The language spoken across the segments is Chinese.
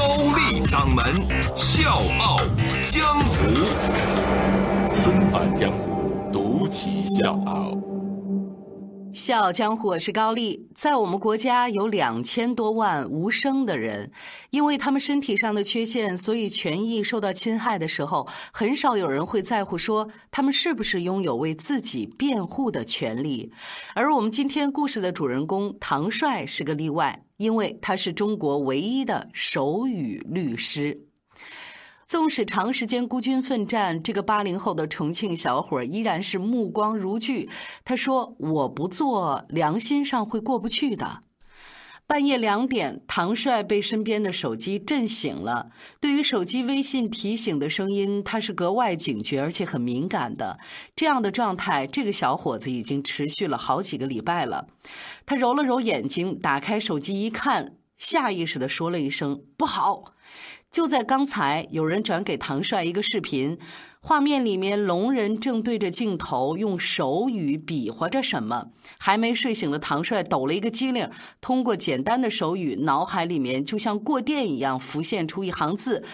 高丽掌门笑傲江湖，重返江湖，独骑笑傲。笑傲江湖，我是高丽。在我们国家有两千多万无声的人，因为他们身体上的缺陷，所以权益受到侵害的时候，很少有人会在乎说他们是不是拥有为自己辩护的权利。而我们今天故事的主人公唐帅是个例外，因为他是中国唯一的手语律师。纵使长时间孤军奋战，这个八零后的重庆小伙依然是目光如炬。他说：“我不做，良心上会过不去的。”半夜两点，唐帅被身边的手机震醒了。对于手机微信提醒的声音，他是格外警觉，而且很敏感的。这样的状态，这个小伙子已经持续了好几个礼拜了。他揉了揉眼睛，打开手机一看，下意识地说了一声：“不好。”就在刚才，有人转给唐帅一个视频，画面里面龙人正对着镜头用手语比划着什么。还没睡醒的唐帅抖了一个机灵，通过简单的手语，脑海里面就像过电一样浮现出一行字：“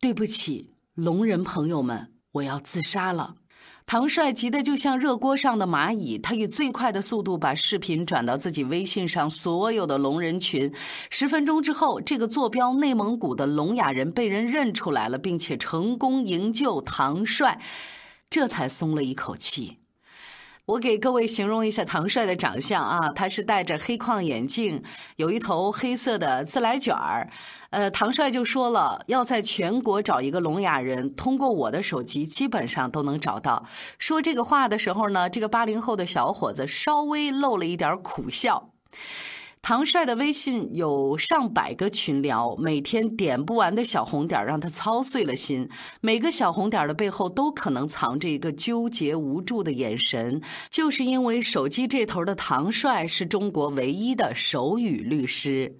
对不起，龙人朋友们，我要自杀了。”唐帅急得就像热锅上的蚂蚁，他以最快的速度把视频转到自己微信上所有的聋人群。十分钟之后，这个坐标内蒙古的聋哑人被人认出来了，并且成功营救唐帅，这才松了一口气。我给各位形容一下唐帅的长相啊，他是戴着黑框眼镜，有一头黑色的自来卷儿。呃，唐帅就说了，要在全国找一个聋哑人，通过我的手机基本上都能找到。说这个话的时候呢，这个八零后的小伙子稍微露了一点苦笑。唐帅的微信有上百个群聊，每天点不完的小红点让他操碎了心。每个小红点的背后都可能藏着一个纠结无助的眼神，就是因为手机这头的唐帅是中国唯一的手语律师，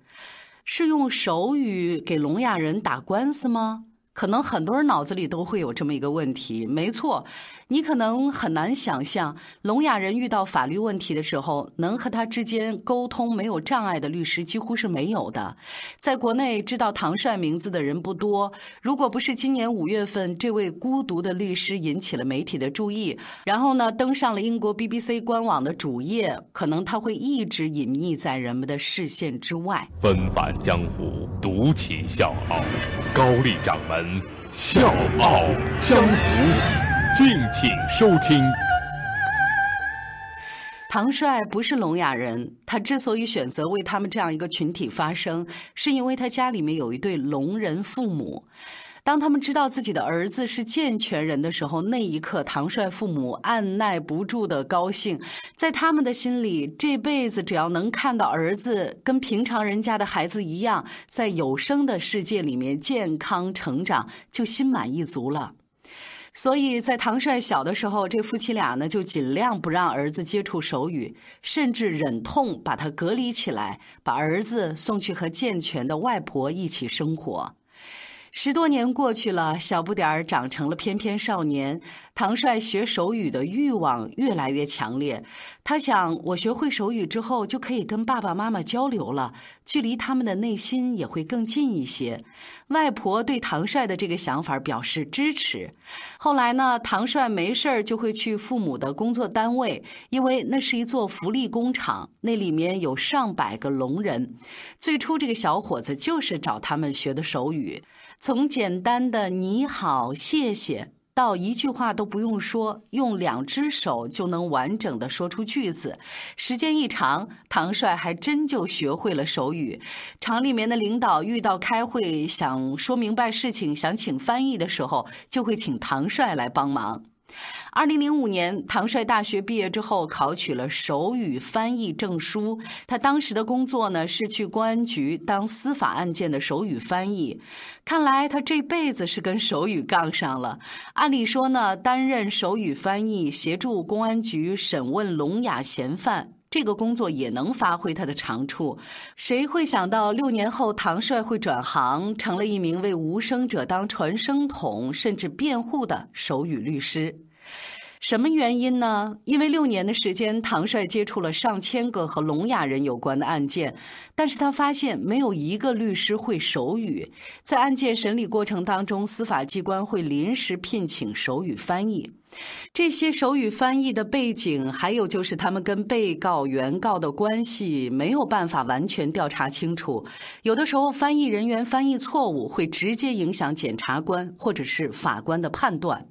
是用手语给聋哑人打官司吗？可能很多人脑子里都会有这么一个问题，没错，你可能很难想象，聋哑人遇到法律问题的时候，能和他之间沟通没有障碍的律师几乎是没有的。在国内知道唐帅名字的人不多，如果不是今年五月份这位孤独的律师引起了媒体的注意，然后呢登上了英国 BBC 官网的主页，可能他会一直隐匿在人们的视线之外。纷返江湖，独起笑傲，高丽掌门。笑傲江湖，敬请收听。唐帅不是聋哑人，他之所以选择为他们这样一个群体发声，是因为他家里面有一对聋人父母。当他们知道自己的儿子是健全人的时候，那一刻，唐帅父母按耐不住的高兴。在他们的心里，这辈子只要能看到儿子跟平常人家的孩子一样，在有声的世界里面健康成长，就心满意足了。所以在唐帅小的时候，这夫妻俩呢就尽量不让儿子接触手语，甚至忍痛把他隔离起来，把儿子送去和健全的外婆一起生活。十多年过去了，小不点儿长成了翩翩少年。唐帅学手语的欲望越来越强烈。他想，我学会手语之后，就可以跟爸爸妈妈交流了，距离他们的内心也会更近一些。外婆对唐帅的这个想法表示支持。后来呢，唐帅没事儿就会去父母的工作单位，因为那是一座福利工厂，那里面有上百个聋人。最初，这个小伙子就是找他们学的手语。从简单的“你好”“谢谢”到一句话都不用说，用两只手就能完整的说出句子。时间一长，唐帅还真就学会了手语。厂里面的领导遇到开会想说明白事情、想请翻译的时候，就会请唐帅来帮忙。二零零五年，唐帅大学毕业之后，考取了手语翻译证书。他当时的工作呢，是去公安局当司法案件的手语翻译。看来他这辈子是跟手语杠上了。按理说呢，担任手语翻译，协助公安局审问聋哑嫌犯。这个工作也能发挥他的长处，谁会想到六年后唐帅会转行，成了一名为无声者当传声筒甚至辩护的手语律师？什么原因呢？因为六年的时间，唐帅接触了上千个和聋哑人有关的案件，但是他发现没有一个律师会手语。在案件审理过程当中，司法机关会临时聘请手语翻译。这些手语翻译的背景，还有就是他们跟被告、原告的关系，没有办法完全调查清楚。有的时候，翻译人员翻译错误，会直接影响检察官或者是法官的判断。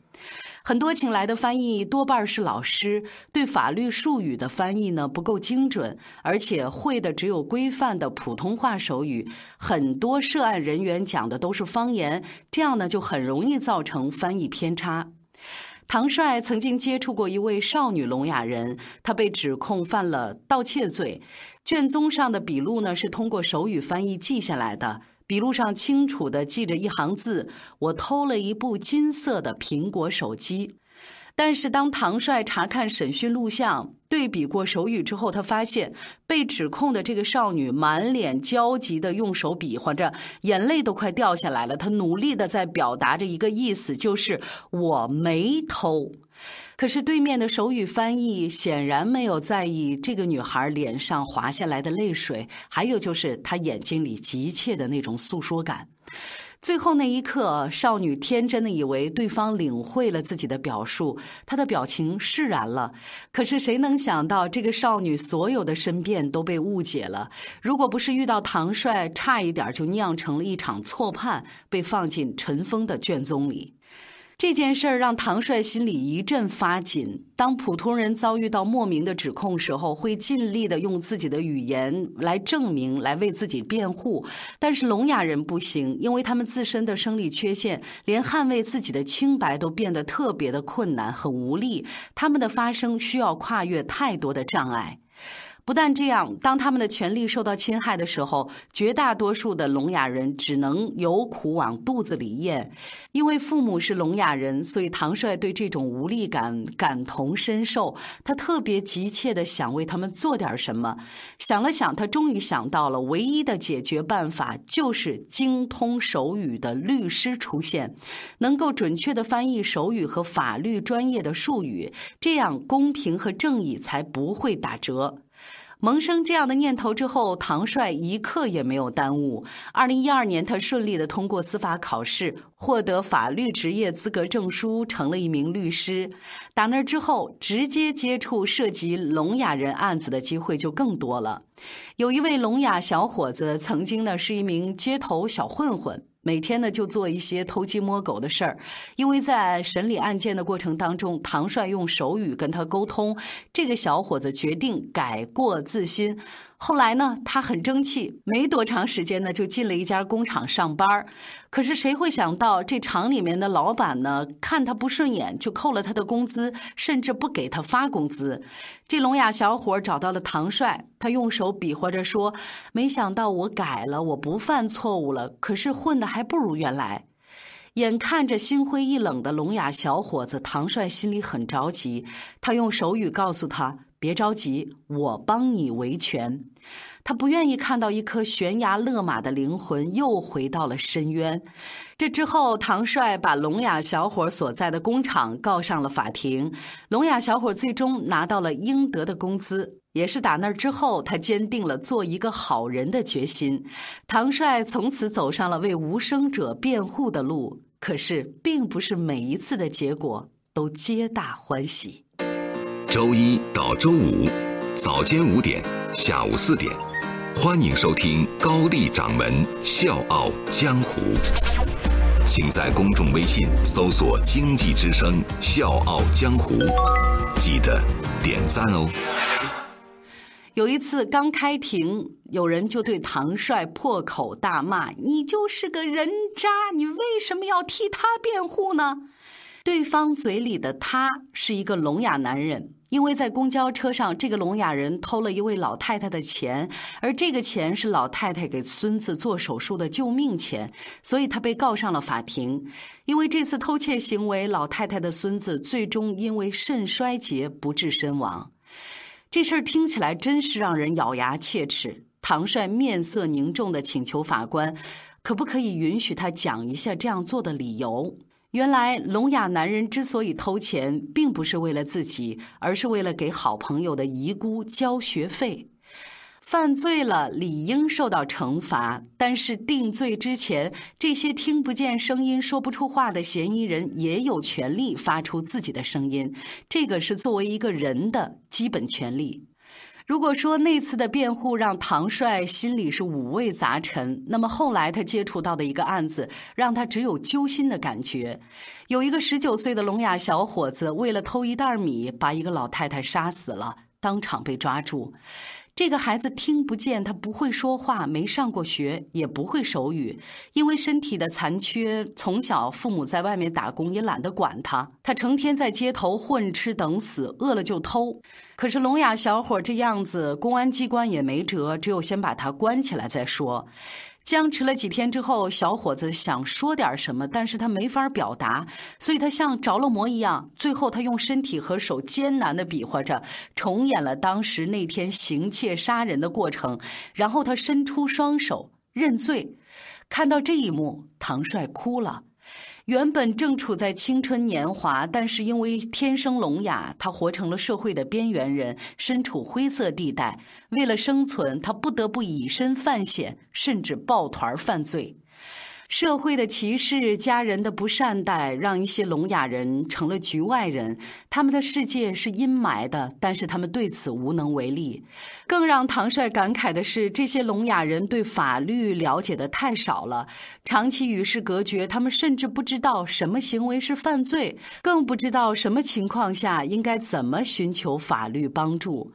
很多请来的翻译多半是老师，对法律术语的翻译呢不够精准，而且会的只有规范的普通话手语，很多涉案人员讲的都是方言，这样呢就很容易造成翻译偏差。唐帅曾经接触过一位少女聋哑人，他被指控犯了盗窃罪，卷宗上的笔录呢是通过手语翻译记下来的。笔录上清楚地记着一行字：“我偷了一部金色的苹果手机。”但是当唐帅查看审讯录像，对比过手语之后，他发现被指控的这个少女满脸焦急地用手比划着，眼泪都快掉下来了。她努力地在表达着一个意思，就是我没偷。可是对面的手语翻译显然没有在意这个女孩脸上滑下来的泪水，还有就是她眼睛里急切的那种诉说感。最后那一刻，少女天真的以为对方领会了自己的表述，她的表情释然了。可是谁能想到，这个少女所有的申辩都被误解了。如果不是遇到唐帅，差一点就酿成了一场错判，被放进尘封的卷宗里。这件事儿让唐帅心里一阵发紧。当普通人遭遇到莫名的指控时候，会尽力的用自己的语言来证明、来为自己辩护。但是聋哑人不行，因为他们自身的生理缺陷，连捍卫自己的清白都变得特别的困难和无力。他们的发声需要跨越太多的障碍。不但这样，当他们的权利受到侵害的时候，绝大多数的聋哑人只能有苦往肚子里咽。因为父母是聋哑人，所以唐帅对这种无力感感同身受。他特别急切地想为他们做点什么。想了想，他终于想到了唯一的解决办法，就是精通手语的律师出现，能够准确地翻译手语和法律专业的术语，这样公平和正义才不会打折。萌生这样的念头之后，唐帅一刻也没有耽误。二零一二年，他顺利的通过司法考试，获得法律职业资格证书，成了一名律师。打那之后，直接接触涉及聋哑人案子的机会就更多了。有一位聋哑小伙子，曾经呢是一名街头小混混。每天呢，就做一些偷鸡摸狗的事儿，因为在审理案件的过程当中，唐帅用手语跟他沟通，这个小伙子决定改过自新。后来呢，他很争气，没多长时间呢，就进了一家工厂上班可是谁会想到，这厂里面的老板呢，看他不顺眼，就扣了他的工资，甚至不给他发工资。这聋哑小伙找到了唐帅，他用手比划着说：“没想到我改了，我不犯错误了，可是混的还不如原来。”眼看着心灰意冷的聋哑小伙子，唐帅心里很着急，他用手语告诉他。别着急，我帮你维权。他不愿意看到一颗悬崖勒马的灵魂又回到了深渊。这之后，唐帅把聋哑小伙所在的工厂告上了法庭。聋哑小伙最终拿到了应得的工资。也是打那之后，他坚定了做一个好人的决心。唐帅从此走上了为无声者辩护的路。可是，并不是每一次的结果都皆大欢喜。周一到周五，早间五点，下午四点，欢迎收听高丽掌门笑傲江湖。请在公众微信搜索“经济之声笑傲江湖”，记得点赞哦。有一次刚开庭，有人就对唐帅破口大骂：“你就是个人渣，你为什么要替他辩护呢？”对方嘴里的他是一个聋哑男人，因为在公交车上，这个聋哑人偷了一位老太太的钱，而这个钱是老太太给孙子做手术的救命钱，所以他被告上了法庭。因为这次偷窃行为，老太太的孙子最终因为肾衰竭不治身亡。这事儿听起来真是让人咬牙切齿。唐帅面色凝重地请求法官，可不可以允许他讲一下这样做的理由？原来聋哑男人之所以偷钱，并不是为了自己，而是为了给好朋友的遗孤交学费。犯罪了，理应受到惩罚。但是定罪之前，这些听不见声音、说不出话的嫌疑人也有权利发出自己的声音，这个是作为一个人的基本权利。如果说那次的辩护让唐帅心里是五味杂陈，那么后来他接触到的一个案子，让他只有揪心的感觉。有一个十九岁的聋哑小伙子，为了偷一袋米，把一个老太太杀死了，当场被抓住。这个孩子听不见，他不会说话，没上过学，也不会手语，因为身体的残缺，从小父母在外面打工，也懒得管他。他成天在街头混吃等死，饿了就偷。可是聋哑小伙这样子，公安机关也没辙，只有先把他关起来再说。僵持了几天之后，小伙子想说点什么，但是他没法表达，所以他像着了魔一样。最后，他用身体和手艰难的比划着，重演了当时那天行窃杀人的过程。然后他伸出双手认罪。看到这一幕，唐帅哭了。原本正处在青春年华，但是因为天生聋哑，他活成了社会的边缘人，身处灰色地带。为了生存，他不得不以身犯险，甚至抱团犯罪。社会的歧视、家人的不善待，让一些聋哑人成了局外人。他们的世界是阴霾的，但是他们对此无能为力。更让唐帅感慨的是，这些聋哑人对法律了解的太少了，长期与世隔绝，他们甚至不知道什么行为是犯罪，更不知道什么情况下应该怎么寻求法律帮助。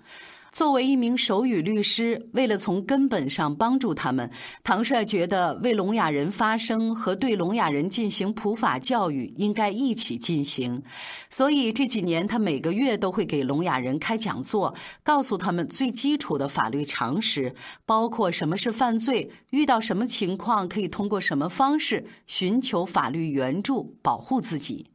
作为一名手语律师，为了从根本上帮助他们，唐帅觉得为聋哑人发声和对聋哑人进行普法教育应该一起进行。所以这几年，他每个月都会给聋哑人开讲座，告诉他们最基础的法律常识，包括什么是犯罪，遇到什么情况可以通过什么方式寻求法律援助，保护自己。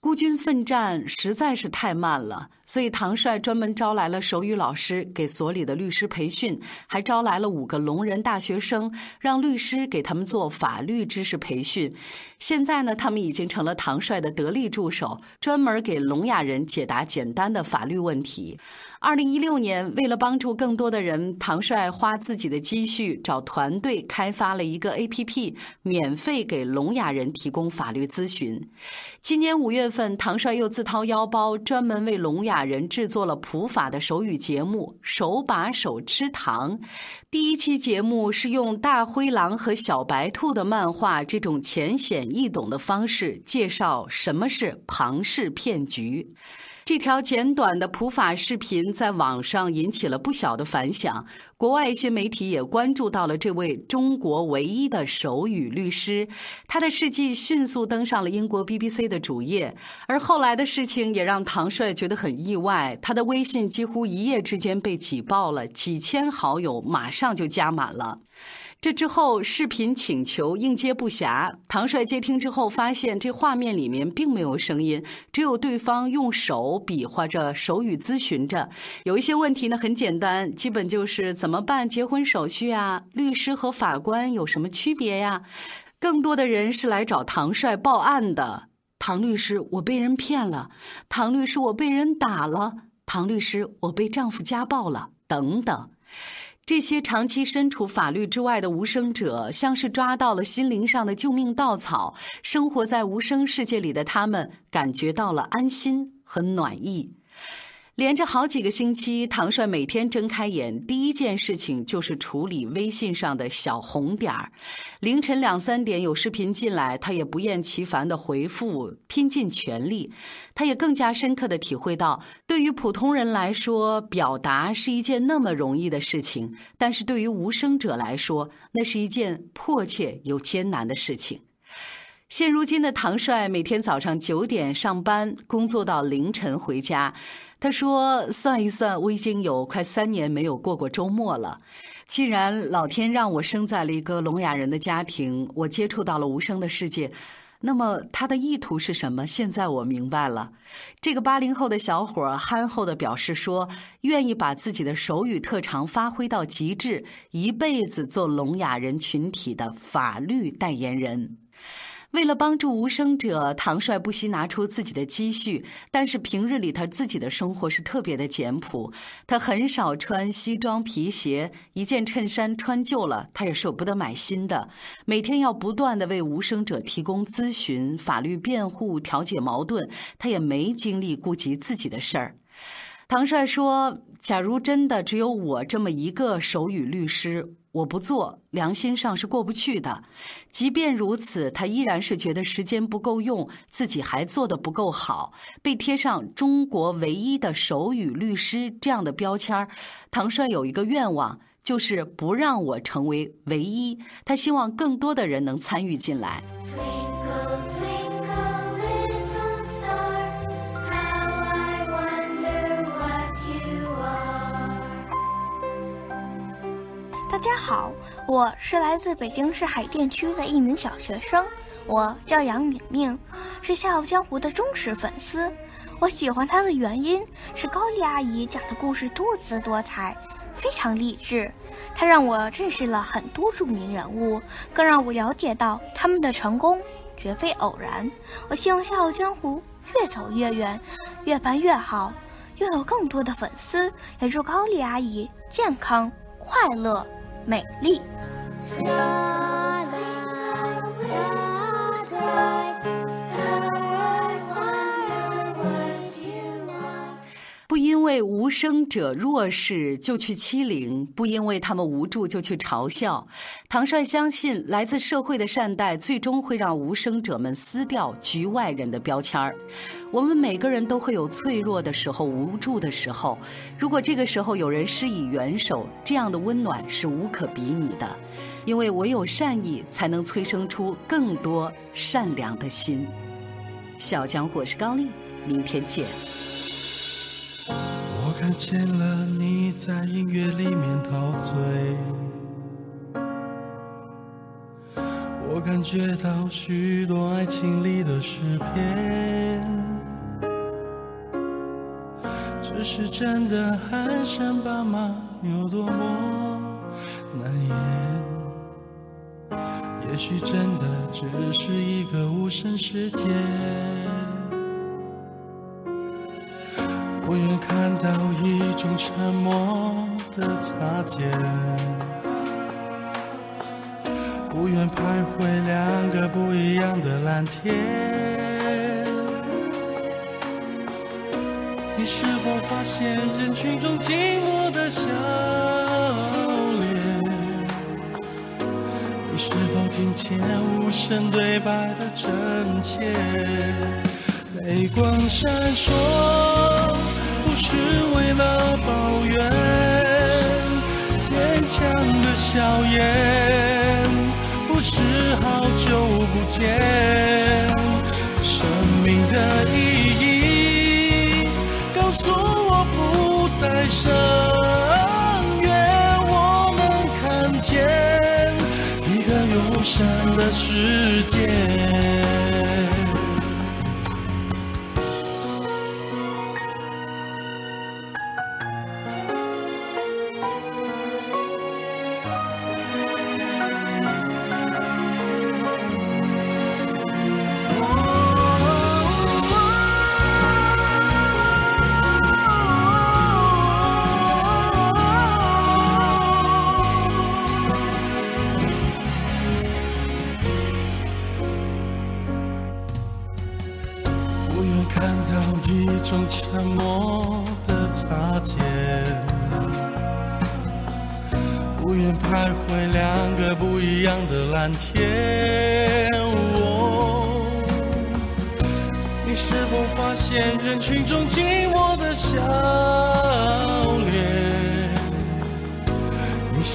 孤军奋战实在是太慢了，所以唐帅专门招来了手语老师给所里的律师培训，还招来了五个聋人大学生，让律师给他们做法律知识培训。现在呢，他们已经成了唐帅的得力助手，专门给聋哑人解答简单的法律问题。二零一六年，为了帮助更多的人，唐帅花自己的积蓄找团队开发了一个 APP，免费给聋哑人提供法律咨询。今年五月份，唐帅又自掏腰包，专门为聋哑人制作了普法的手语节目《手把手吃糖》。第一期节目是用大灰狼和小白兔的漫画这种浅显易懂的方式介绍什么是庞氏骗局。这条简短的普法视频在网上引起了不小的反响，国外一些媒体也关注到了这位中国唯一的手语律师，他的事迹迅速登上了英国 BBC 的主页。而后来的事情也让唐帅觉得很意外，他的微信几乎一夜之间被挤爆了，几千好友马上就加满了。这之后，视频请求应接不暇。唐帅接听之后，发现这画面里面并没有声音，只有对方用手比划着手语咨询着。有一些问题呢，很简单，基本就是怎么办结婚手续啊？律师和法官有什么区别呀？更多的人是来找唐帅报案的。唐律师，我被人骗了。唐律师，我被人打了。唐律师，我被丈夫家暴了。等等。这些长期身处法律之外的无声者，像是抓到了心灵上的救命稻草。生活在无声世界里的他们，感觉到了安心和暖意。连着好几个星期，唐帅每天睁开眼，第一件事情就是处理微信上的小红点儿。凌晨两三点有视频进来，他也不厌其烦的回复，拼尽全力。他也更加深刻的体会到，对于普通人来说，表达是一件那么容易的事情，但是对于无声者来说，那是一件迫切又艰难的事情。现如今的唐帅每天早上九点上班，工作到凌晨回家。他说：“算一算，我已经有快三年没有过过周末了。既然老天让我生在了一个聋哑人的家庭，我接触到了无声的世界。”那么他的意图是什么？现在我明白了。这个八零后的小伙憨厚地表示说，愿意把自己的手语特长发挥到极致，一辈子做聋哑人群体的法律代言人。为了帮助无声者，唐帅不惜拿出自己的积蓄。但是平日里他自己的生活是特别的简朴，他很少穿西装皮鞋，一件衬衫穿旧了，他也舍不得买新的。每天要不断的为无声者提供咨询、法律辩护、调解矛盾，他也没精力顾及自己的事儿。唐帅说：“假如真的只有我这么一个手语律师。”我不做，良心上是过不去的。即便如此，他依然是觉得时间不够用，自己还做得不够好，被贴上“中国唯一的手语律师”这样的标签儿。唐帅有一个愿望，就是不让我成为唯一。他希望更多的人能参与进来。大家好，我是来自北京市海淀区的一名小学生，我叫杨敏敏，是《笑傲江湖》的忠实粉丝。我喜欢他的原因是高丽阿姨讲的故事多姿多彩，非常励志。她让我认识了很多著名人物，更让我了解到他们的成功绝非偶然。我希望《笑傲江湖》越走越远，越办越好，拥有更多的粉丝。也祝高丽阿姨健康快乐。美丽。不因为无声者弱势就去欺凌，不因为他们无助就去嘲笑。唐帅相信，来自社会的善待，最终会让无声者们撕掉局外人的标签儿。我们每个人都会有脆弱的时候、无助的时候。如果这个时候有人施以援手，这样的温暖是无可比拟的。因为唯有善意，才能催生出更多善良的心。小江我是高丽，明天见。看见了你在音乐里面陶醉，我感觉到许多爱情里的诗篇，只是真的寒山爸妈有多么难言，也许真的只是一个无声世界。不愿看到一种沉默的擦肩，不愿徘徊两个不一样的蓝天。你是否发现人群中寂寞的笑脸？你是否听见无声对白的真切？泪光闪烁。是为了抱怨，坚强的笑颜，不是好久不见。生命的意义，告诉我不再省略，我能看见一个友善的世界。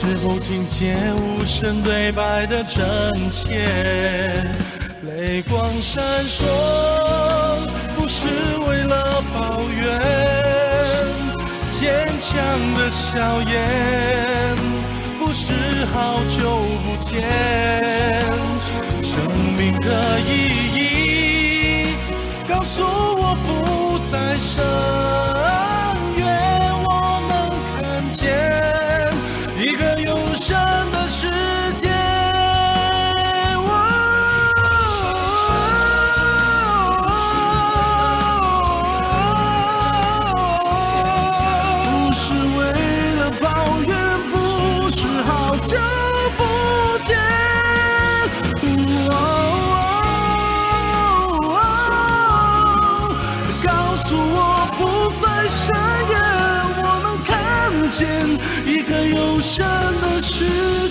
是否听见无声对白的真切？泪光闪烁，不是为了抱怨，坚强的笑颜，不是好久不见，生命的意义，告诉我不再深什么是